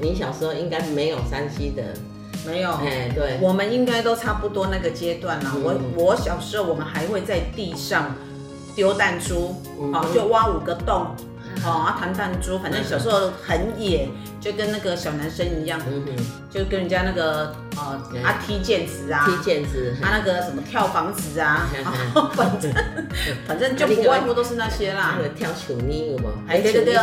你小时候应该没有山西的，没有。哎，对，我们应该都差不多那个阶段啦。我我小时候，我们还会在地上丢弹珠，哦，就挖五个洞。哦，啊，弹弹珠，反正小时候很野，就跟那个小男生一样，嗯哼，就跟人家那个呃啊踢毽子啊，踢毽子，啊那个什么跳房子啊，反正 反正就不外乎都是那些啦。跳球呢，有无？对对对，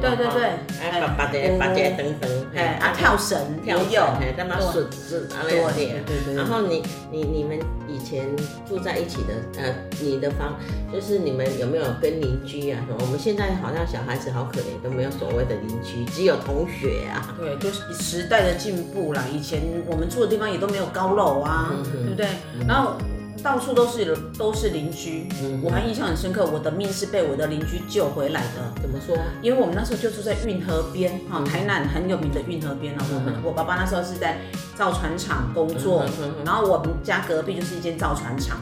对对对，哎，拔拔的拔的等等，哎，啊跳绳跳有，哎，干嘛笋子啊那些，对对。然后你你你们以前住在一起的，呃，你的房就是你们有没有跟邻居啊？我们现在好像。小孩子好可怜，都没有所谓的邻居，只有同学啊。对，就是时代的进步啦。以前我们住的地方也都没有高楼啊，嗯、对不对？嗯、然后到处都是都是邻居。嗯、我还印象很深刻，我的命是被我的邻居救回来的。怎么说？因为我们那时候就住在运河边，哈、台南很有名的运河边啊。我们、嗯、我爸爸那时候是在造船厂工作，嗯、然后我们家隔壁就是一间造船厂。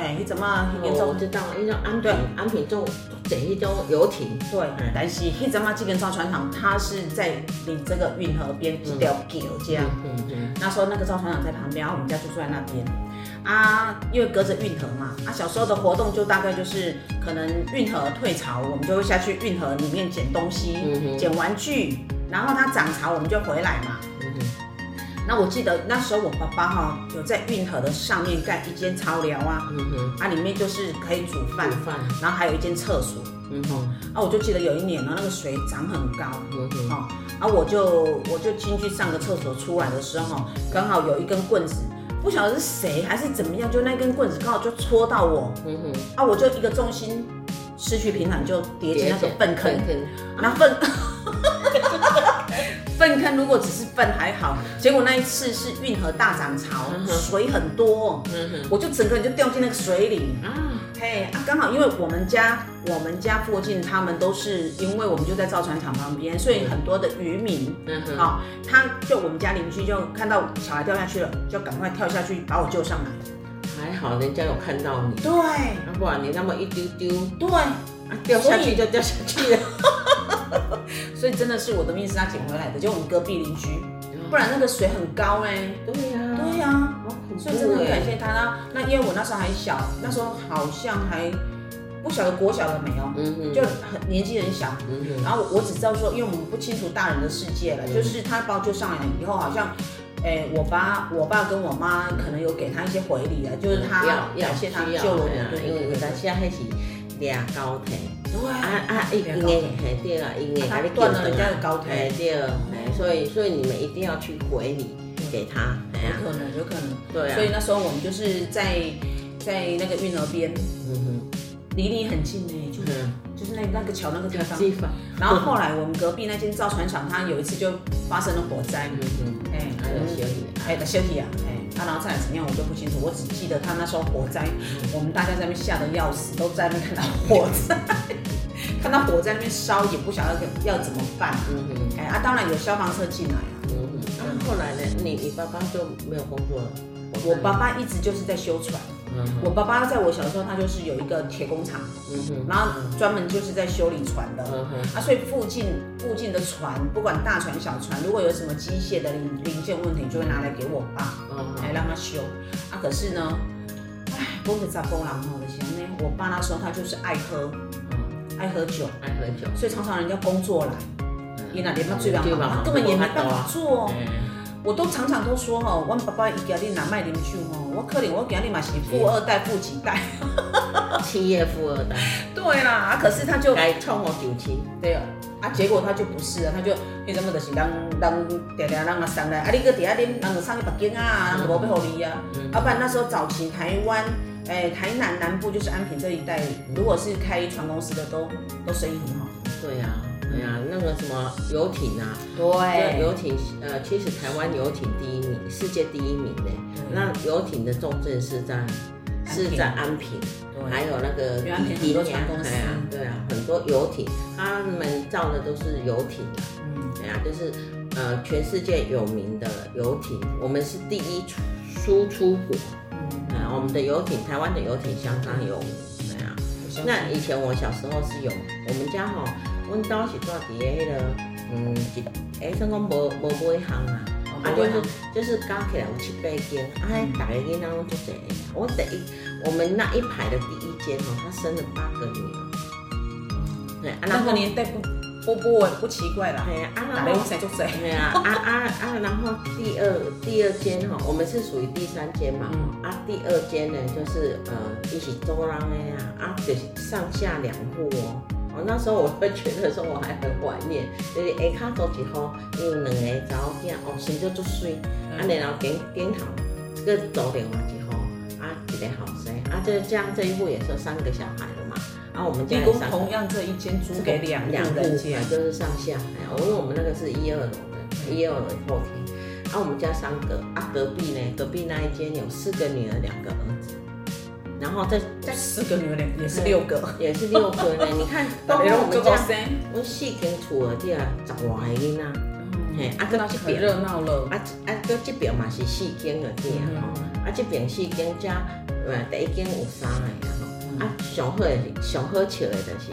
啊，哎，你怎么？我不知道，因为安平安平就。等一种游艇，对，但是迄阵嘛，这个造船厂，它是在离这个运河边一条桥这样。嗯嗯。那时候那个造船厂在旁边，然后我们家就住在那边。啊，因为隔着运河嘛，啊，小时候的活动就大概就是可能运河退潮，我们就会下去运河里面捡东西，捡玩具，然后它涨潮，我们就回来嘛。那我记得那时候我爸爸哈有在运河的上面盖一间草寮啊，嗯哼，啊里面就是可以煮饭，饭，然后还有一间厕所，嗯哼，啊我就记得有一年呢，那个水涨很高，嗯哼，哈，啊我就我就进去上个厕所出来的时候，刚好有一根棍子，不晓得是谁还是怎么样，就那根棍子刚好就戳到我，嗯哼，啊我就一个重心失去平衡，就跌进那个粪坑，那粪。粪坑如果只是粪还好，结果那一次是运河大涨潮，水很多，我就整个人就掉进那个水里。啊，嘿啊，刚好因为我们家我们家附近他们都是，因为我们就在造船厂旁边，所以很多的渔民，好，他就我们家邻居就看到小孩掉下去了，就赶快跳下去把我救上来。还好人家有看到你，对，不然你那么一丢丢，对，啊掉下去就掉下去了。所以真的是我的命是他捡回来的，就我们隔壁邻居，不然那个水很高哎、欸。对呀、啊，对呀、啊，所以真的很感谢他。那那因为我那时候还小，那时候好像还不晓得国小了没有，嗯哼就很年纪很小。嗯然后我只知道说，因为我们不清楚大人的世界了，嗯、就是他把我救上来以后，好像，哎、欸，我爸我爸跟我妈可能有给他一些回礼啊，就是他感谢他救了我，对，因为他现在开始俩高铁。啊啊！应该嘿对了，应该给你断了人家的高铁，哎对，哎，所以所以你们一定要去回礼给他，有可能有可能，对啊。所以那时候我们就是在在那个运河边，嗯哼，离你很近呢，就是就是那那个桥那个地方。然后后来我们隔壁那间造船厂，它有一次就发生了火灾，嗯哼，哎，还有修理，哎，的修理啊，哎。他然后再来怎么样，我都不清楚。我只记得他那时候火灾，我们大家在那边吓得要死，都在那边看到火灾，看到火在那边烧，也不晓得要怎么办。嗯嗯，哎啊，当然有消防车进来啊。嗯嗯，那、嗯、后来呢？你你爸爸就没有工作了？我爸爸一直就是在修船。嗯、我爸爸在我小时候，他就是有一个铁工厂，然后专门就是在修理船的，啊，所以附近附近的船，不管大船小船，如果有什么机械的零零件问题，就会拿来给我爸，来让他修。啊，可是呢，哎，不是在波浪号的钱呢，我爸那时候他就是爱喝，嗯，爱喝酒，爱喝酒，所以常常人家工作来，你那连他最忙，他根本也没办法做。我都常常都说哈，我爸爸一家你哪卖啉酒哦，我可能我家里嘛是富二代、富几代，企业富二代。对啦，啊，可是他就来冲我九七。对啊，啊，结果他就不是啊，他就为什么就是让让爹爹让他上来，啊，你搁底下啉，让他上去北京啊，让他无要互你啊。要不然那时候早期台湾，哎，台南南部就是安平这一带，如果是开船公司的，都都生意很好。对呀。哎呀，那个什么游艇啊，对，游艇，呃，其实台湾游艇第一名，世界第一名呢。那游艇的重镇是在是在安平，还有那个很多船公司，对啊，很多游艇，他们造的都是游艇，嗯，哎呀，就是呃全世界有名的游艇，我们是第一输出国，嗯，啊，我们的游艇，台湾的游艇相当有名，对啊，那以前我小时候是有，我们家哈。阮兜是住伫个迄个，嗯，一，诶，算讲无无买巷啊，啊，就是就是加起来有七八间，啊，大个囡仔拢足济。我第一，我们那一排的第一间哦，他生了八个女儿。对，啊，那个年代不不不不奇怪啦。对啊，大个生足济。对啊，啊啊啊，然后第二第二间哈，我们是属于第三间嘛，啊，第二间呢就是呃，一起租人的呀，啊，就是上下两户哦。哦，那时候我会觉得说我还很怀念，就是下骹做一户，有两个查某囝，哦，生得足水，啊，然后顶顶头，这个做另外一户，啊，一个后生，啊，这这样这一户也是三个小孩了嘛，啊，我们家三同样这一间租给两两户，就是上下，哎，因为我们那个是一二楼的，一二楼后天，啊，我们家三个，啊，隔壁呢，隔壁那一间有四个女儿，两个儿子。然后再再四个女儿，也是六个，也是六个呢。你看，包括我们家，我四间厝的这十外个囡仔，嘿，啊，搁这边。热闹了，啊啊，搁这边嘛是四间的这吼，啊，这边四间加，呃，第一间有三个啊吼，啊，上好的上好笑的就是，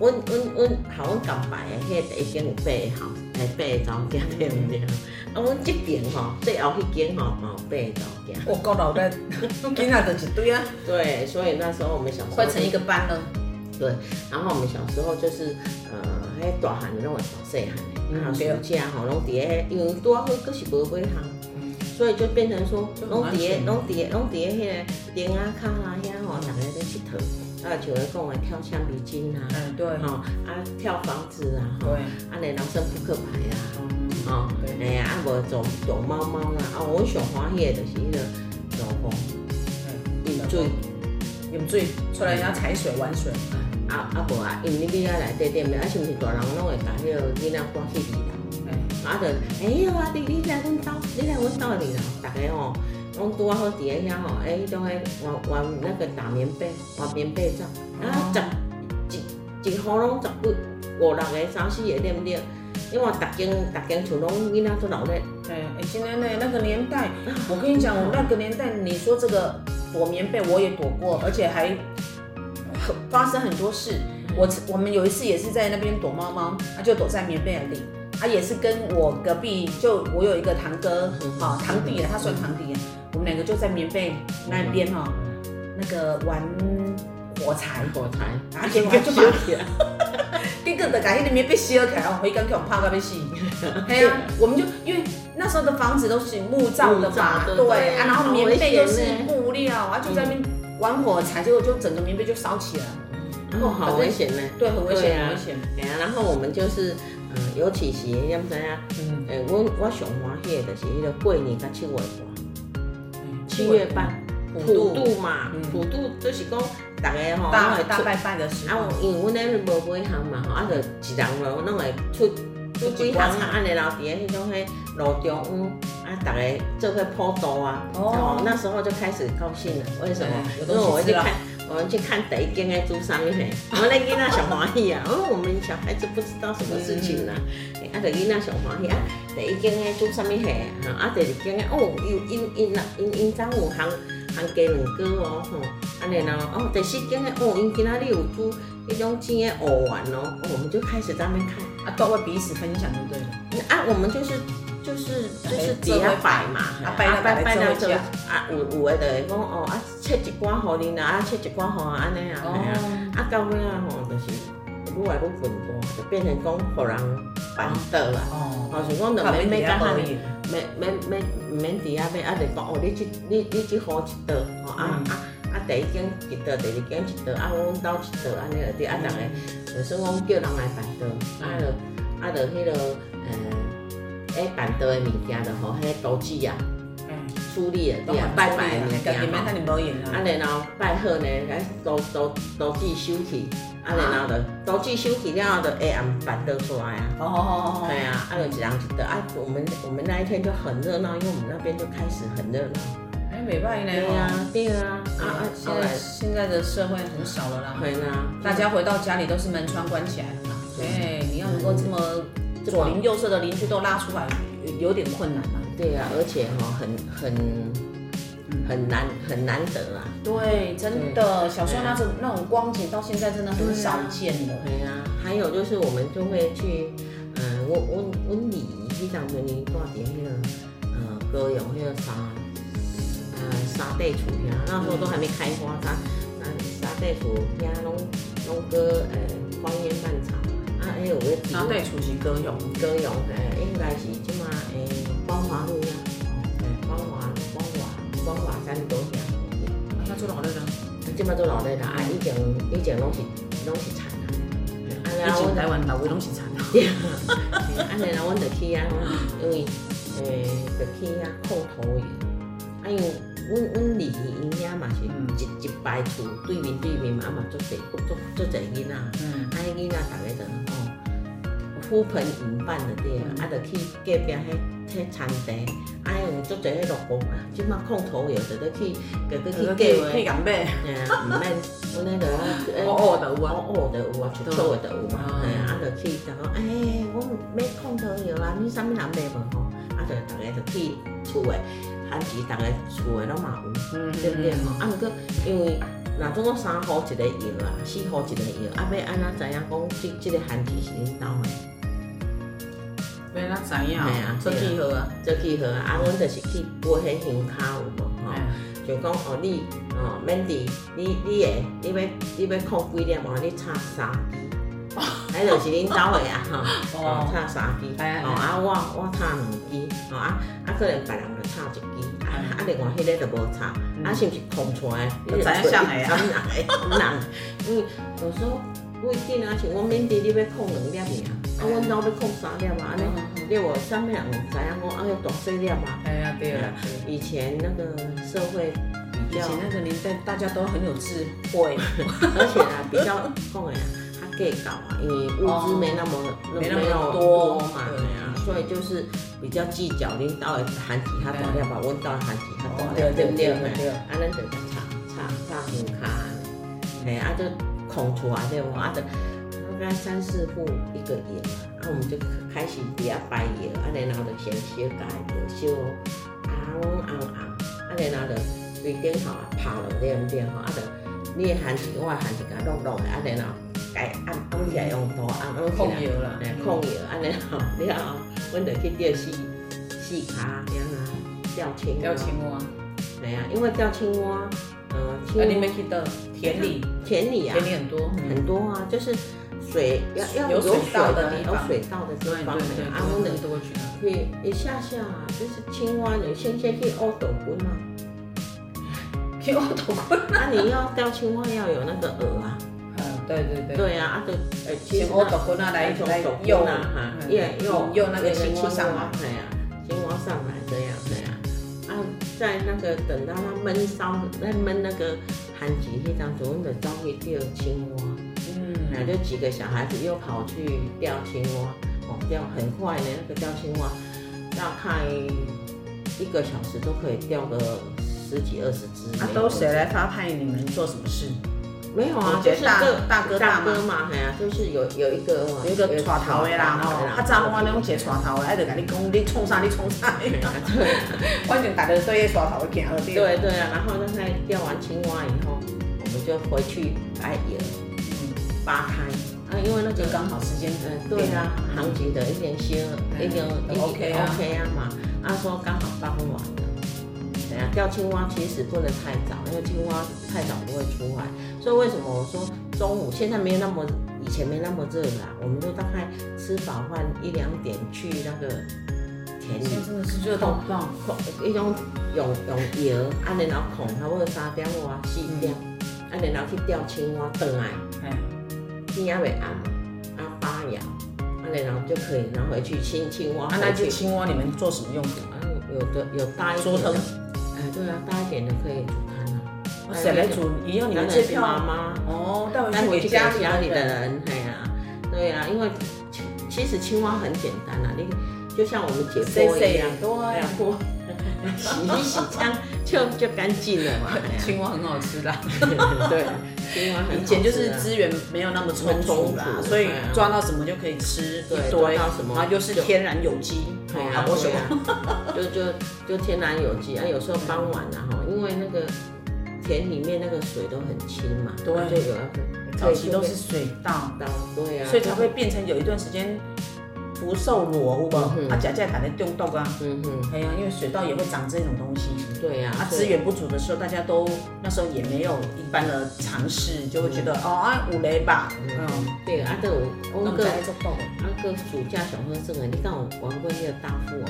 阮阮阮好阮讲白的，迄个第一间有八个好，哎，八个查某囝 对毋对？啊，阮这边吼，最后迄间吼嘛有八个查某囝。我够老的，囡仔就一堆啊。对，所以那时候我们小时候快成一个班了。对，然后我们小时候就是呃，迄大汉的拢会带细汉的，然后暑假吼拢伫诶，因为拄好阁是无尾巷，所以就变成说拢伫诶拢伫诶拢伫诶迄个田仔坑啊遐吼，大家在佚佗，啊，像咧讲的跳橡皮筋啊，嗯对，吼啊跳房子啊，对，啊来老生扑克牌啊。哦，哎呀，啊无做躲猫猫啦，啊，我上欢喜的就是迄个老公，饮水，饮水出来要踩水玩水，啊啊无啊，因为你要来底点的，啊是毋是大人拢会甲迄个囡仔赶去二楼，啊就，哎呀，你你来阮兜，你来阮兜二楼，大家吼，拢拄啊好伫个遐吼，哎，迄种个玩玩那个打棉被，玩棉被仗，啊，十一一户拢十几五六个三四个对不对？因为大间大间厝拢囡仔都老嘞，对，哎，今天呢那个年代，我跟你讲，我那个年代，你说这个躲棉被，我也躲过，而且还发生很多事。我我们有一次也是在那边躲猫猫，他就躲在棉被里，他也是跟我隔壁，就我有一个堂哥，哈，堂弟，他算堂弟，我们两个就在棉被那边哈，那个玩火柴，火柴，而且我就把。结果 就把迄 个棉被烧起来哦，回甘去我怕到要死。对啊，我们就因为那时候的房子都是木造的嘛，对。啊，然后棉被又是布料啊，就在那边玩火柴，结果就整个棉被就烧起来，然后好危险呢，对，很危险，很危险。对啊，然后我们就是，嗯，尤其是你知啊，嗯，诶，我我上欢喜的就是迄个过年甲七月半，七月半。普渡。嘛，普渡就是讲大家吼，大大拜拜的时候，啊，因为阮那是无买项嘛，吼，啊，就一人咯，拢会出出几行啊，安尼老伫迄种迄路中央，啊，大家做个普渡啊，哦，那时候就开始高兴了，为什么？因为我就看，我们去看第一间诶做啥物事，我那囡仔上欢喜啊，哦，我们小孩子不知道什么事情啦，啊，就囡仔上欢喜啊，第一间诶做啥物事，啊，第二间诶哦，有因因啦，因因怎有行。行加两个哦，吼，啊，然后，哦，第四间的哦，因今仔日有煮一种煎的藕丸哦，我们就开始在那边看，啊，都会彼此分享，对不对？啊，我们就是就是就是底下摆嘛，啊摆摆摆到这，啊有有的就会讲哦，啊切一寡互你啦，啊切一寡互安尼啊，啊。到尾啊吼，就是愈来愈分多，就变成讲互人办桌啦，哦，像讲两妹妹甲他。免免免免伫遐买，啊，就讲哦，你即你你即号一道，哦啊啊啊，第一间一道，第二间一道，啊，阮兜一道，安尼个对，啊，逐个就算讲叫人来办桌，啊，就啊，就迄个呃，诶，办桌的物件就吼迄个厨子啊，处理的，对啊，拜拜的物件吼，啊，然后拜好呢，来厨厨厨子收起。啊，然后就都去休息，然后就哎呀，办桌出来啊。哦哦哦哦。对啊，啊就一人一桌啊。我们我们那一天就很热闹，因为我们那边就开始很热闹。哎，没办法呢。对啊，对啊。啊啊，现在现在的社会很少了啦。对啊。大家回到家里都是门窗关起来了嘛。对，你要能够这么左邻右舍的邻居都拉出来，有点困难啊。对啊，而且哈，很很。很难很难得啊！对，真的，小时候那种那种光景，到现在真的很少见了。对啊，还有就是我们就会去，嗯，温温温礼仪，非常的你挂点那个，呃，歌咏那个啥，呃，沙地厝呀，那时候都还没开花，它，嗯，沙地厝呀，拢拢歌，呃，荒烟漫草，啊，还有个沙地厝是歌咏，歌咏，呃，应该是即嘛，诶，光华路呀。做老嘞啦，即马做老嘞啦，啊，以前以前拢是拢是田啊，以前台湾老位拢是田啊，啊，然后阮就去啊，因为诶，就去啊，控土窑，啊，因为阮阮离因遐嘛是一一排厝对面对面嘛，啊嘛足侪足足侪囡仔，啊，迄囡仔逐个就哦，呼朋引伴的对啊，啊，着去隔壁迄。迄田地，啊有足侪迄落工啊！即马空投有得得去，个个去计去干咩？毋免，我那个，哦哦的有啊，哦哦的有啊，出错的有嘛，哎，啊着去着讲，哎，我买空投有啊，你啥物人买无吼？啊着逐个着去厝诶，番薯逐个厝诶拢嘛有，对不对吼？啊毋过因为若总共三号一个药啊，四号一个药，啊要安怎知影讲即即个番薯是恁兜诶？要哪知影？做记号啊，做记号啊！啊，阮就是去买迄香卡有无？吼，就讲哦，你哦，免伫你你诶，你要你要控几粒嘛？你插三支，迄就是恁兜的啊！吼，差三支，哦啊，我我差两支，哦啊啊，可能别人就差一支，啊啊，另外迄个就无差，啊是毋是空出来？你知影啥个啊？人，因为有时候不一定啊，像我免伫你要控两粒尔。啊，阮兜要控三粒嘛，安尼，你我上面人知影我啊要大细粒嘛。哎呀，对啊，以前那个社会比较，以前那个年代大家都很有智慧，而且啊比较讲诶啊，较计较啊，因为物资没那么没那么多嘛，对啊，所以就是比较计较，恁兜诶番薯较大粒嘛，阮兜诶番薯较大粒，对不对？对啊，咱就插插插香卡，嘿，啊就空出来对无？啊就。大概三四户一个窑，然后我们就开始底下摆窑，啊，然后就先小改的烧红红红，啊，然后就对顶头啊拍落点点吼，啊，就你的番薯我的番薯甲拢拢的，啊，然后改按按起来用刀按按起来，来控窑，啊，然后然后阮就去钓四四卡，然后钓青钓青蛙，对啊，因为钓青蛙，呃，青蛙你没去到田里，田里啊，田里很多很多啊，就是。水要要有水的，有水稻的地方，啊，我们去一下下，就是青蛙，你先先去挖斗滚嘛，去挖斗滚。那你要钓青蛙要有那个饵啊，嗯，对对对，对呀，啊就呃，先挖斗滚啊，来来用啊，哈，诱诱诱那个青蛙上来，对呀，青蛙上来这样这样，啊，在那个等到它闷烧，在闷那个番薯那张左边的照片钓青蛙。嗯，就几个小孩子又跑去钓青蛙，哦，钓很快呢，那个钓青蛙大概一个小时都可以钓个十几二十只。啊，都谁来发派你们做什么事？没有啊，就是大大哥大哥嘛，哎呀，就是有有一个有一个带头的啦，吼，他早我那种接带头的，还得跟你讲你冲啥你冲啥，对，反正大家都在带头行了。对对啊，然后那在钓完青蛙以后，我们就回去摆盐。八开。啊，因为那个刚好时间，嗯，对啊，行情的一点些，一点一点 OK 啊。嘛，啊说刚好八分钓青蛙其实不能太早，因为青蛙太早不会出来，所以为什么我说中午现在没有那么以前没那么热啦，我们就大概吃饱饭一两点去那个田田里，真的是热到爆，一种用用油，啊，然后控差不多三点外四点，啊，然后去钓青蛙，回来，天也未暗，啊，发芽，啊，然后就可以拿回去青青蛙。啊，那些青蛙你们做什么用途？啊，有的有大一点的，哎，对啊，大一点的可以煮汤啊。谁来煮？你要你们这票妈妈哦，带回去给家里的人，哎呀，对啊，因为其实青蛙很简单啊，你就像我们解剖一样，对。洗一洗，这样就就干净了嘛。青蛙很好吃的，对，青蛙以前就是资源没有那么充足啦，所以抓到什么就可以吃，对，抓到什么，然后又是天然有机，对啊，我喜欢，就就就天然有机啊。有时候傍晚啊，哈，因为那个田里面那个水都很清嘛，对，就有那个早期都是水稻，对呀，所以才会变成有一段时间。福寿螺，有无？啊，假假打在中毒啊。嗯哼。哎呀，因为水稻也会长这种东西。对呀。啊，资源不足的时候，大家都那时候也没有一般的常识，就会觉得哦啊，五雷吧。嗯。对啊，都有。我哥，啊哥，暑假小时候，你看我玩过那个大富翁。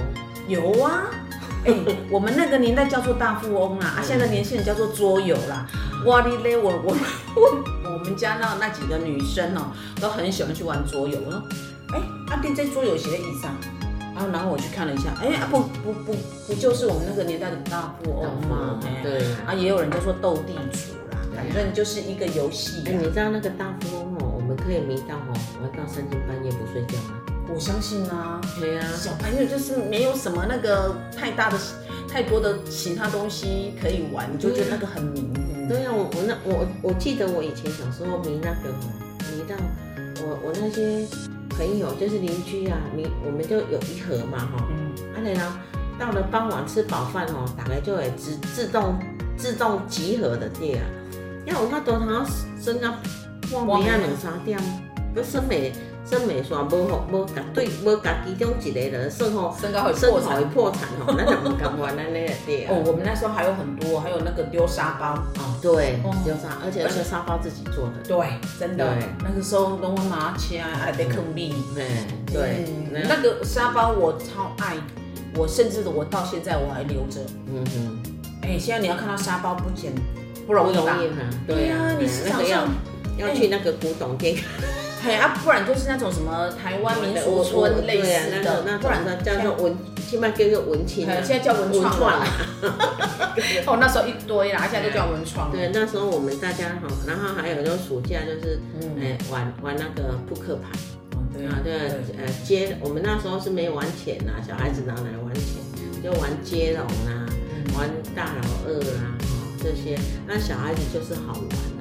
有啊。哎，我们那个年代叫做大富翁啦，啊，现在的年轻人叫做桌游啦。哇哩嘞，我我我我们家那那几个女生哦，都很喜欢去玩桌游。哎，阿弟在桌有写的意思啊，然后然后我去看了一下，哎啊不不不不就是我们那个年代的大富翁吗？对，啊也有人就说斗地主啦，反正就是一个游戏。哎，你知道那个大富翁哦，我们可以迷到哦，玩到三更半夜不睡觉吗？我相信啊，对啊，小朋友就是没有什么那个太大的太多的其他东西可以玩，就觉得那个很迷。对啊，我我那我我记得我以前小时候迷那个哦，迷到我我那些。朋友就是邻居啊，你我们就有一盒嘛哈，嗯，啊然后到了傍晚吃饱饭哦，大概就会自自动自动集合的对啊，因为我看多堂升啊，哇，明啊两三点，个生美生美说无好无甲对无甲其中一个人说吼，升高会破产。吼，那就不敢玩那那个店。哦，我们那时候还有很多，还有那个丢沙包。哦，对，丢沙，而且那个沙包自己做的，对，真的，那个时候跟我拿起来还得坑币，对，那个沙包我超爱，我甚至我到现在我还留着，嗯哼，哎，现在你要看到沙包不捡不容易吧？对呀，你市场上要去那个古董店。嘿啊，不然就是那种什么台湾民俗村类似的，那不然呢叫做文，起码叫做文青，现在叫文创了。哦，那时候一堆啦，现在都叫文创。对，那时候我们大家哈，然后还有就暑假就是，哎，玩玩那个扑克牌。对啊，对，呃，接我们那时候是没有玩钱呐，小孩子哪来玩钱？就玩接龙啊，玩大老二啊，这些，那小孩子就是好玩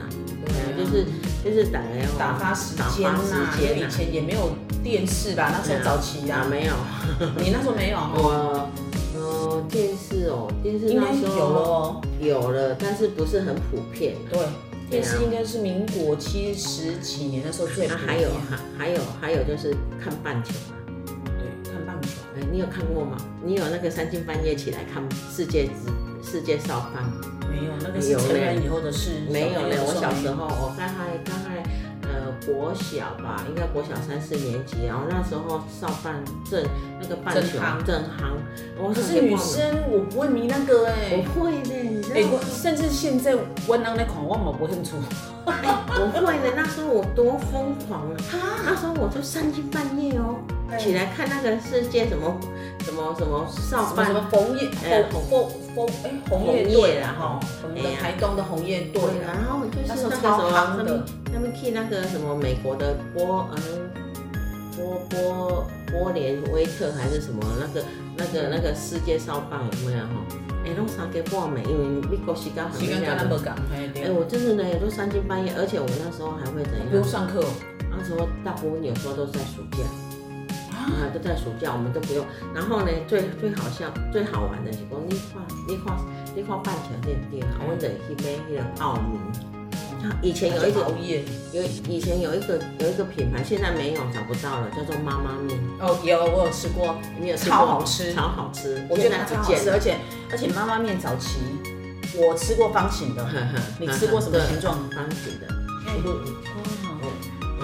就是。就是打来打发时间呐，因为以前也没有电视吧，那时候早期啊，没有，你那时候没有？我，呃，电视哦，电视那时候有了哦，有了，但是不是很普遍。对，电视应该是民国七十几年的时候最普遍。还有还还有还有就是看棒球嘛，对，看棒球。哎，你有看过吗？你有那个三更半夜起来看世界之世界少棒？没有，那个是成人以后的事。没有嘞，我小时候，我大概大概呃国小吧，应该国小三四年级，然后那时候少棒正那个半球正行。我是女生，我不会迷那个哎。我会的，哎，甚至现在我那那款我嘛不清楚。我会的，那时候我多疯狂啊！那时候我就三更半夜哦，起来看那个世界什么什么什么少棒什么红叶红红红哎红叶队啊哈，我们的台东的红叶队，然后就是那个时候他们去那个什么美国的波嗯波波波连威特还是什么那个那个那个世界烧棒有没有哈？哎，弄三更半暝，因为美国时间很晚。哎，我真的呢，也都三更半夜，而且我那时候还会怎样？不用上课。那时候大部分有时候都在暑假，啊，都在暑假，我们都不用。然后呢，最最好笑、最好玩的是讲，你看，你看，你看半桥店店啊，我们就去买那个澳门。以前有一个有以前有一个有一个品牌，现在没有找不到了，叫做妈妈面。哦，有我有吃过，你有超好吃，超好吃，我觉得它超好吃，而且而且妈妈面早期我吃过方形的，你吃过什么形状？方形的。哎，对，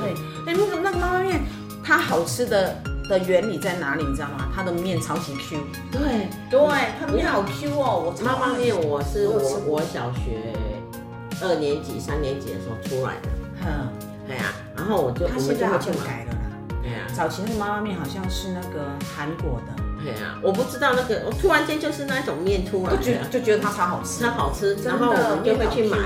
哎，那个那个妈妈面，它好吃的的原理在哪里？你知道吗？它的面超级 Q。对对，它的面好 Q 哦。我妈妈面我是我我小学二年级、三年级的时候出来的。嗯，对啊。然后我就他现在好像改了啦。对啊。早期那个妈妈面好像是那个韩国的。对啊。我不知道那个，我突然间就是那种面突然，就觉就觉得它超好吃，超好吃。然后我们就会去买。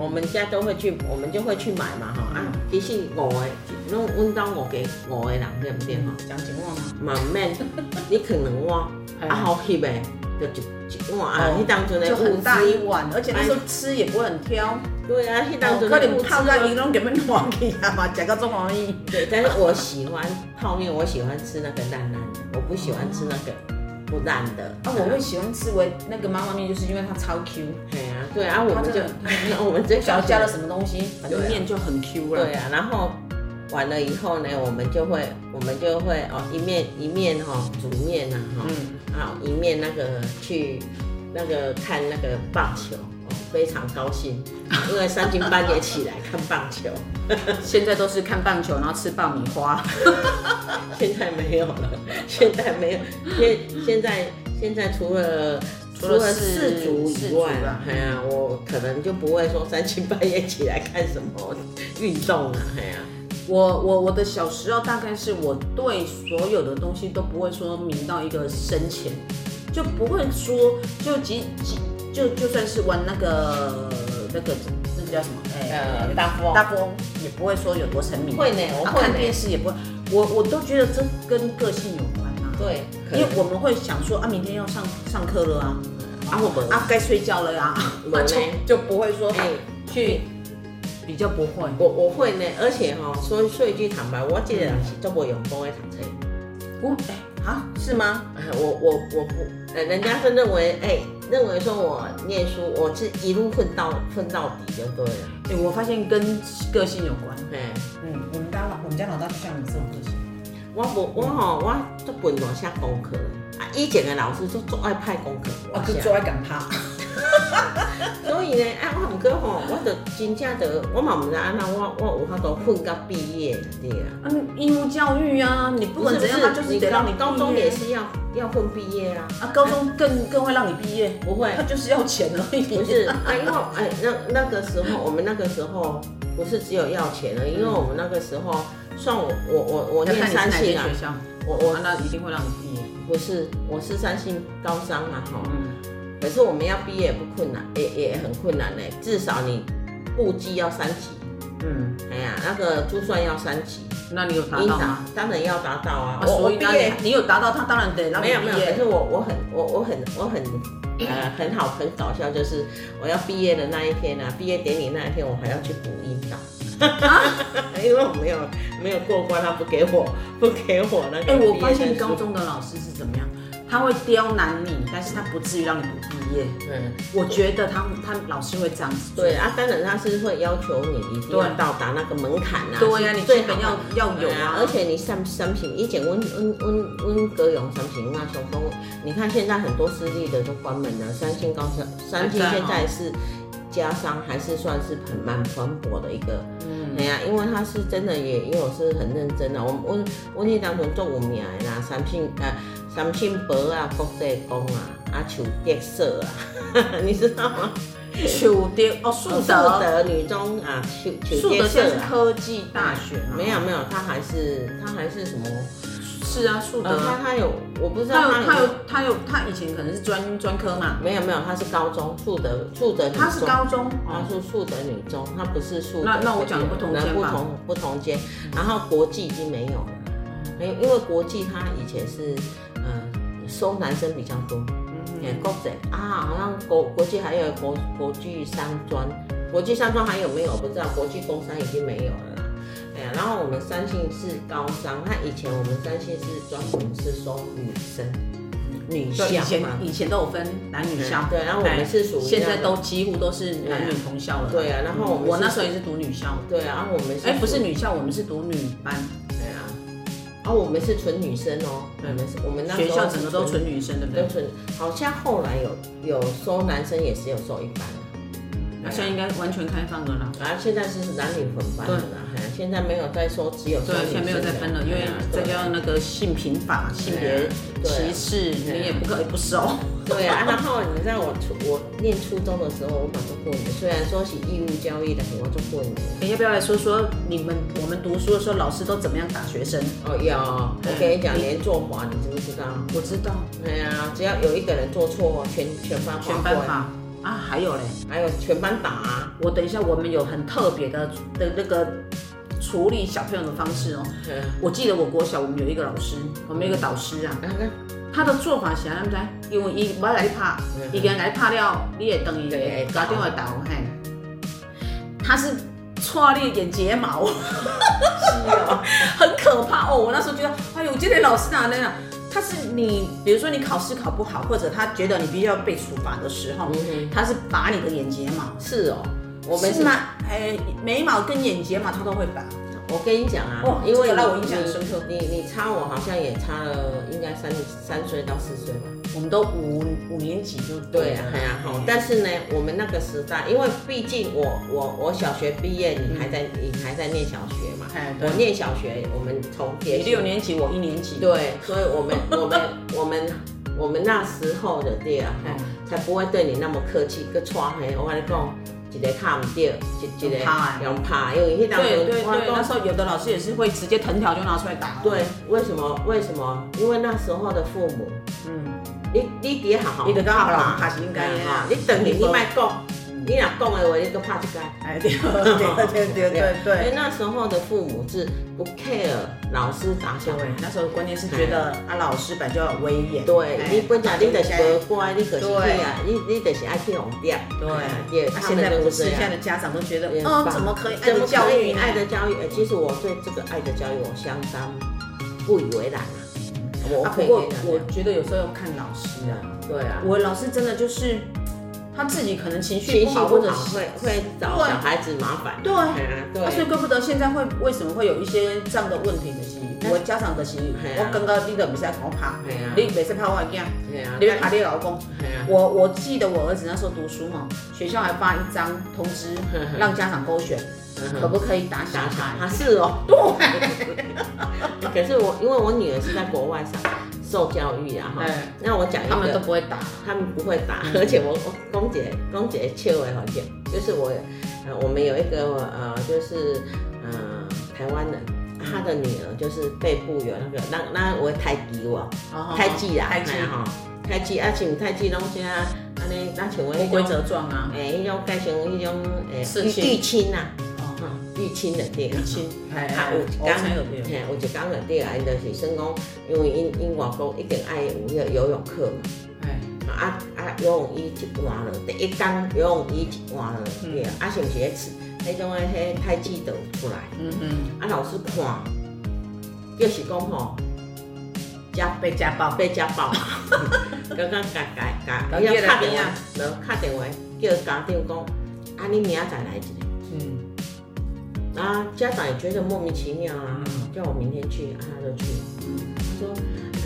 我们家都会去，我们就会去买嘛，哈、嗯、啊，其实五个，拢温到五个五个人对不对哈？讲情况吗？满面，你可能碗，啊好吸的，就一一碗啊，你当阵的很大一碗，而且那时候吃也不会很挑。对啊，你当阵的泡在伊拢给们忘记啊嘛，食到这么容易。对，但是我喜欢泡面，我喜欢吃那个烂烂的，我不喜欢吃那个。不烂的啊，我会喜欢吃为那个妈妈面，就是因为它超 Q。对啊，对啊，我们就 我们这小加了什么东西，反正面就很 Q 了。对啊，然后完了以后呢，我们就会我们就会哦一面一面哈煮面呐哈，啊一面那个去那个看那个棒球。非常高兴，因为三更半夜起来看棒球，现在都是看棒球，然后吃爆米花。现在没有了，现在没有，现现在现在除了除了四足以外，哎呀，我可能就不会说三更半夜起来看什么运动了，哎呀，我我我的小时候大概是我对所有的东西都不会说迷到一个深浅，就不会说就即即。就就算是玩那个那个那个叫什么？哎、欸，大富翁，大富翁也不会说有多沉迷。会呢，我会看电视也不会。我我都觉得这跟个性有关啊。对，因为我们会想说啊，明天要上上课了啊，啊我们啊该睡觉了呀，就就不会说去比较不会。我我会呢，而且哈，说说一句坦白，我记得是做过用功的读册。不，哎，啊，是吗？我我我不，呃，人家是认为哎。认为说我念书，我是一路混到混到底就对了。哎，我发现跟个性有关。对，嗯，我们家老我们家老大就像你这种个性。我不我吼我都不爱写功课，啊，以前的老师就做爱派功课，我就做爱赶他。所以呢，哎，我唔过吼，我就真正的，我嘛唔知安那，我我有法度混到毕业对啊。嗯，义务教育啊，你不管怎样，他就是得让你高中也是要要混毕业啊。啊，高中更更会让你毕业，不会，他就是要钱而已。不是，啊，因为哎，那那个时候我们那个时候不是只有要钱了，因为我们那个时候算我我我我念三星啊，我我那一定会让你毕业。不是，我是三星高三嘛，哈。可是我们要毕业也不困难，也也很困难呢。至少你簿记要三级，嗯，哎呀，那个珠算要三级，那你有达到吗？当然要达到啊。所以毕业你有达到，他当然得。没有没有，可是我我很我我很我很呃很好很搞笑，就是我要毕业的那一天啊，毕业典礼那一天，我还要去补音档，因为我没有没有过关，他不给我不给我那个。哎，我发现高中的老师是怎么样？他会刁难你，但是他不至于让你不毕业。嗯，我觉得他他老师会这样子。对啊，当然他是会要求你一定要到达那个门槛啊。对呀，你最本要要有啊。而且你三三品，以前温温温温格勇三品那时候，你看现在很多私立的都关门了，三星高三三星现在是家商，还是算是很蛮蓬勃的一个。嗯，对呀，因为他是真的也因为我是很认真的，我温温那当中做五年啦，三品呃。三星博啊，国际工啊，啊，树德社啊，你知道吗？树德哦，树德德女中啊，树树德现在是科技大学吗？没有没有，他还是他还是什么？是啊，树德他他有，我不知道他有他有他以前可能是专专科嘛？没有没有，他是高中树德树德女中，他是高中，他是树德女中，他不是树德。那那我讲的不同间不同不同间，然后国际已经没有了，没有，因为国际他以前是。收男生比较多，嗯，国际啊，好像国国际还有国国际商专，国际商专还有没有？不知道，国际工商已经没有了啦。哎呀，然后我们三星是高商，那以前我们三星是专门是收女生，女校嘛，以前以前都有分男女校，对，然后我们是属于现在都几乎都是男女同校了。对啊，然后我我那时候也是读女校，对啊，然后我们哎不是女校，我们是读女班。然后我们是纯女生哦，我们是，我们那学校整个都纯女生，对不对？都纯，好像后来有有收男生，也是有收一班。那现在应该完全开放了啦。啊，现在是男女分班的啦。现在没有再说只有。对，现在没有再分了，因为再加上那个性平法、性别歧视，你也不可以不收。对啊，然后你知道我初我念初中的时候，我蛮做过年，虽然说是义务教育的，我做过年。你要不要来说说你们我们读书的时候，老师都怎么样打学生？哦，有，我跟你讲，连坐法你知不知道？我知道。对啊，只要有一个人做错，全全班全班罚啊，还有嘞，还有全班打。我等一下，我们有很特别的的那个处理小朋友的方式哦。我记得我国小我们有一个老师，我们有一个导师啊。他的做法是安怎？因为伊不要来拍，伊跟来拍了，你也等于家长会打嘿。他是搓你眼睫毛，是哦，很可怕哦。我那时候觉得，哎呦，这个老师哪能啊？他是你，比如说你考试考不好，或者他觉得你必须要被处罚的时候，他是拔你的眼睫毛。是哦，我们是吗？哎，眉毛跟眼睫毛他都会拔。我跟你讲啊，哦，因为让我印象深刻。你你差我好像也差了，应该三三岁到四岁吧。我们都五五年级就对啊，对啊，好。但是呢，我们那个时代，因为毕竟我我我小学毕业，你还在你还在念小学嘛。我念小学，我们从你六年级，我一年级。对，所以我们 我们我们我们那时候的对啊，才不会对你那么客气，个穿黑，我跟你讲。一个卡唔掉，一一个用怕，因为那对对对，那时候有的老师也是会直接藤条就拿出来打。对，为什么？为什么？因为那时候的父母，嗯，你你爹好好，你得刚好啦，还是应该的。你等你你卖讲。你俩讲的话，你都怕这个。哎，对对对对对对。因为那时候的父母是不 care 老师打小孩，那时候关键是觉得啊，老师本就要威严。对，你本来你就是乖，你可是对啊，你你得是爱去弄掉。对，也现在不是，现在的家长都觉得，哦，怎么可以爱的教育？爱的教育，其实我对这个爱的教育我相当不以为然啊。我不过我觉得有时候要看老师啊。对啊，我老师真的就是。他自己可能情绪不好，或者会会找小孩子麻烦。对，对，所以怪不得现在会为什么会有一些这样的问题的是，我家长的是，我刚刚你都不是在跟我怕，你每次怕我惊，你怕你老公。我我记得我儿子那时候读书嘛，学校还发一张通知，让家长勾选，可不可以打小孩？他是哦，对。可是我因为我女儿是在国外上。受教育啊哈，那我讲一个，他们都不会打，他们不会打，而且我我公姐公姐切为好像，就是我呃我们有一个呃就是呃台湾人，他的女儿就是背部有那个那那我胎记我胎记啊，胎记哈，胎记啊像胎记拢些啊，安尼那像我那种规则状啊，诶，迄种改成迄种诶淤青啊。淤青的对，淤青，他有一天，嘿，有一天的对啊，因就是算讲，因为因因外公一定爱有迄个游泳课嘛，啊啊游泳衣一换了，第一讲游泳衣一换了，对啊，啊是毋是迄次，迄种诶迄胎记都出来，嗯嗯，啊老师看，就是讲吼，家被家暴，被家暴，刚刚改改改，要打电话，然后打电话叫家长讲，啊你明仔再来一个。啊，家长也觉得莫名其妙啊，叫我明天去，啊，他就去。他说，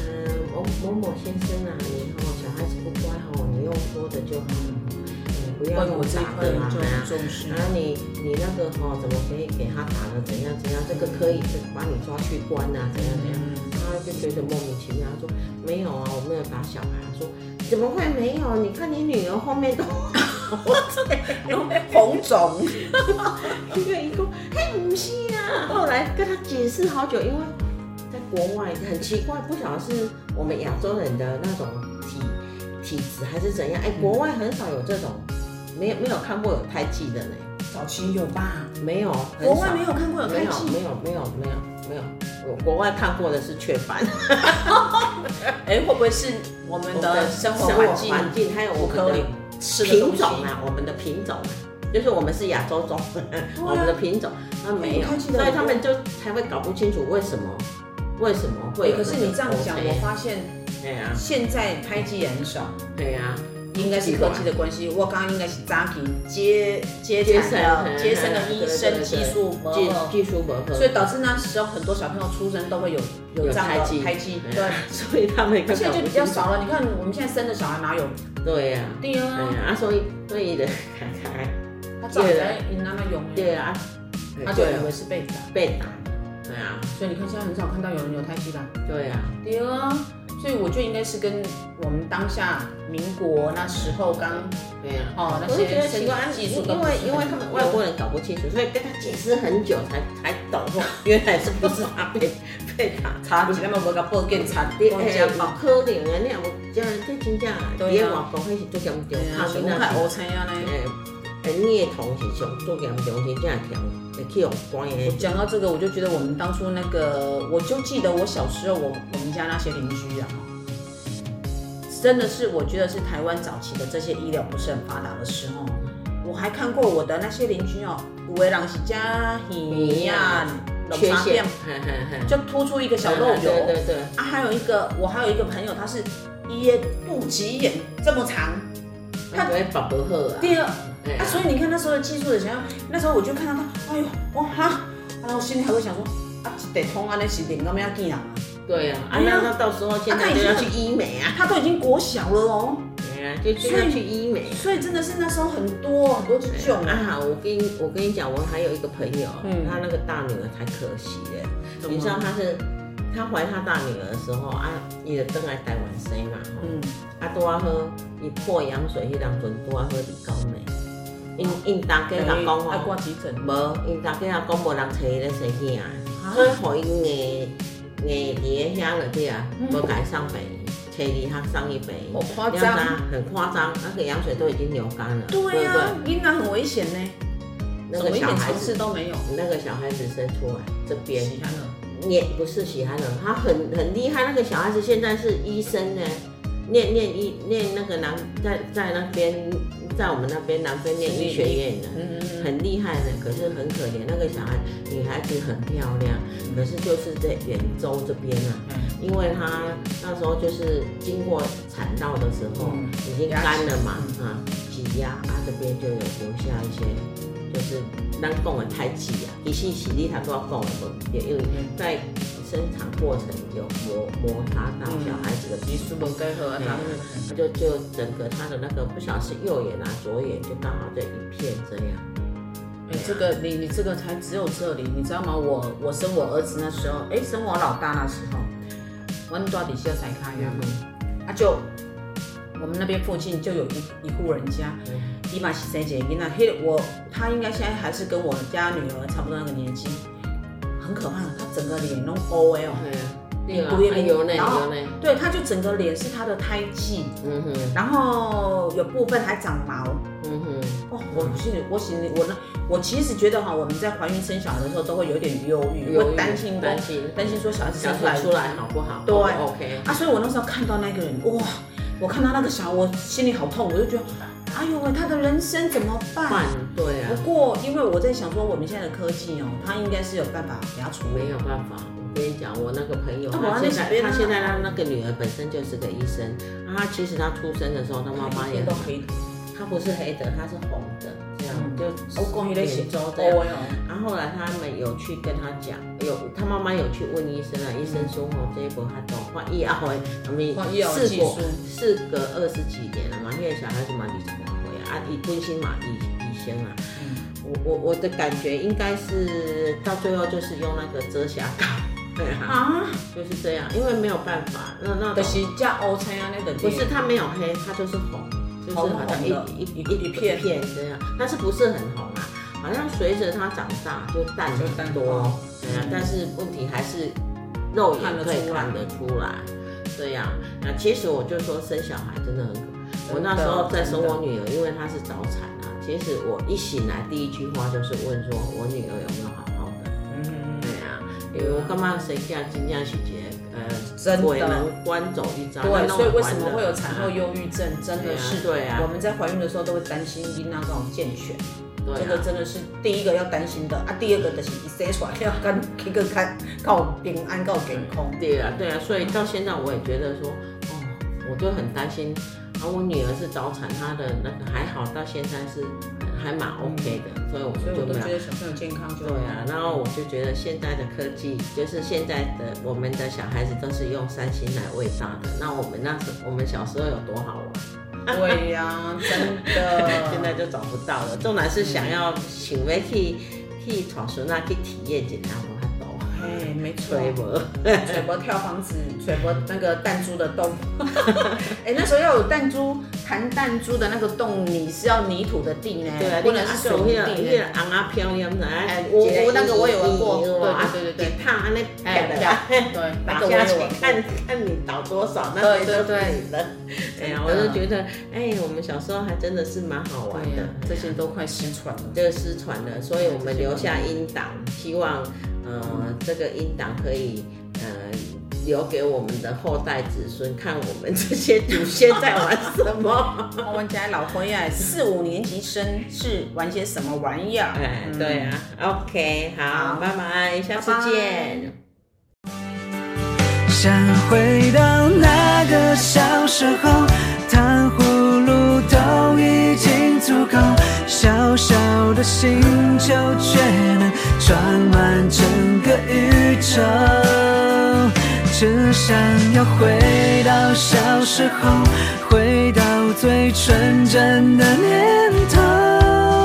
嗯，某某某先生啊，你哦，小孩子不乖哦，你用说的就好了，嗯，不要用打的嘛，啊，你你那个哈，怎么可以给他打了？怎样怎样？这个可以把你抓去关呐，怎样怎样？他就觉得莫名其妙，他说没有啊，我没有打小孩。他说怎么会没有？你看你女儿后面都。红肿，一个一个，嘿，不是啊。后来跟他解释好久，因为在国外很奇怪，不晓得是我们亚洲人的那种体体质还是怎样。哎，国外很少有这种，没有没有看过有胎记的呢。早期有吧？没有，国外没有看过有胎记，没有没有没有没有，我国外看过的是雀斑。哎，会不会是我们的生活环境环境还有我们的？品种啊，我们的品种，就是我们是亚洲种，我们的品种，那没有，所以他们就才会搞不清楚为什么，为什么会。可是你这样讲，我发现，对啊，现在胎记也很少，对呀，应该是科技的关系。我刚刚应该是早期接接接生接生的医生技术技技术不合，所以导致那时候很多小朋友出生都会有有这样的胎记，对，所以他们现在就比较少了。你看我们现在生的小孩哪有？对呀，对呀，啊，所以所以的，他照在你那么用，对啊，他就以为是被打，被打，对啊，所以你看现在很少看到有人有胎记的，对啊，对啊。所以我觉得应该是跟我们当下民国那时候刚，对呀，哦，那些奇怪技术，因为因为他们外国人搞不清楚，所以跟他解释很久才才懂，原来是不是他被被打，查起来嘛无个报警查，报警报可能啊，你啊无，这这真正啊，在外国那是最严重，他是太乌青啊嘞，诶，孽童是上最严重，是这样条，会去用关诶。讲到这个，我就觉得我们当初那个，我就记得我小时候，我我们家那些邻居啊。真的是，我觉得是台湾早期的这些医疗不是很发达的时候，我还看过我的那些邻居哦，有的人是家里呀，缺陷，就突出一个小肉瘤，对对对，啊，还有一个，我还有一个朋友，他是一肚脐眼这么长，他会保不好啊。第二，啊，所以你看那时候的技术的想要，那时候我就看到他，哎呦，哇哈，然后我心里还会想说，啊，一得通啊，那是点都没要紧啊。对呀，啊，那那到时候现在就要去医美啊，他都已经国小了哦。对呀，就就要去医美。所以真的是那时候很多很多这种啊。我跟我跟你讲，我还有一个朋友，他那个大女儿才可惜了。你知道她是她怀她大女儿的时候啊，伊就等来台湾生嘛，嗯，啊多啊喝，伊破羊水迄两顿多啊喝李高美，因因大家讲讲话无，因大家讲无人找伊咧生囝，所以互因诶。眼底下了对啊，不敢上北，车里他上一北，好夸张，很夸张，那个羊水都已经流干了。对呀，应该很危险呢。那个小孩子都没有，那个小孩子生出来这边，喜憨儿，念不是喜憨儿，他很很厉害。那个小孩子现在是医生呢，念念医念那个南在在那边，在我们那边南非念医学院的，很厉害的。可是很可怜，那个小孩女孩子很漂亮，可是就是在远州这边啊，因为她那时候就是经过产道的时候已经干了嘛，啊，挤压啊这边就有留下一些，就是咱讲的胎记啊，一细细粒他都要讲的，也因为在。生产过程有摩摩擦到小孩子的皮肤不盖合，他他就就整个他的那个不晓得是右眼啊左眼就刚好这一片这样。哎，这个你你这个才只有这里，你知道吗？我我生我儿子那时候，哎，生我老大那时候，我到底是要才开呀？啊，就我们那边附近就有一一户人家，伊嘛是生一个囡仔，嘿，我他应该现在还是跟我家女儿差不多那个年纪。很可怕的，他整个脸都 O L，脸部也有呢，有呢。对，他就整个脸是他的胎记，嗯哼，然后有部分还长毛，嗯哼。哦，我心里，我心里，我那，我其实觉得哈，我们在怀孕生小孩的时候都会有点忧郁，会担心担心担心说小孩子生出来出来好不好？对，OK。啊，所以我那时候看到那个人，哇，我看到那个小孩，我心里好痛，我就觉得。哎呦喂，他的人生怎么办？对啊。不过，因为我在想说，我们现在的科技哦，他应该是有办法给他处理。没有办法，我跟你讲，我那个朋友，他现在他现在他那个女儿本身就是个医生，他其实他出生的时候，他妈妈也都黑的，他不是黑的，他是红的，这样就欧公一类型这样。然后后来他们有去跟他讲，有他妈妈有去问医生啊，医生说哦，这一波他都换医药费，他们试过事隔二十几年了嘛，因为小孩子嘛，你。啊，以关心嘛，以以先啊，嗯、我我我的感觉应该是到最后就是用那个遮瑕膏，对啊，就是这样，因为没有办法，那那就是叫欧青啊，那个不是它没有黑，它就是红，就是好像一一一一片片。这样，但是不是很红啊，好像随着它长大就淡很多，对啊，但是问题还是肉眼可以看得出来，这样，那其实我就说生小孩真的很可怕。我那时候在生我女儿，因为她是早产啊。其实我一醒来第一句话就是问说，我女儿有没有好好的？嗯哼，对啊，因为我干嘛生下金家姐姐，呃，鬼门关走一遭。对，所以为什么会有产后忧郁症？真的是，对啊，我们在怀孕的时候都会担心阴囊这种健全，这个真的是第一个要担心的啊。第二个就是一生出来要跟一个看靠平安靠健康。对啊，对啊，所以到现在我也觉得说，哦，我就很担心。然后我女儿是早产，她的那个还好，到现在是还蛮 OK 的，所以我们就没有。觉得小朋友健康就。对啊，然后我就觉得现在的科技，就是现在的我们的小孩子都是用三星来喂大的，那我们那时我们小时候有多好玩？对呀、啊，真的，现在就找不到了。重点是想要请回去去传说那去体验一下。哎，没错，吹波跳房子，吹波那个弹珠的洞。哎，那时候要有弹珠弹弹珠的那个洞，你是要泥土的地呢？对啊，不能是水泥地。那个昂啊飘亮的，哎，我我那个我有玩过，对对对对，它那漂亮，对，打下去看看你倒多少，那对对对的。哎呀，我就觉得，哎，我们小时候还真的是蛮好玩的，这些都快失传了，这个失传了，所以我们留下音档，希望。呃，这个音档可以呃留给我们的后代子孙看，我们这些祖先在玩什么。我们家老灰啊，四五年级生是玩些什么玩意儿？哎，对啊，OK，好，拜拜，下次见。想回到那个小时候，小的星球却能装满整个宇宙。只想要回到小时候，回到最纯真的念头，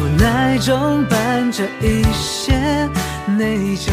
无奈中伴着一些内疚。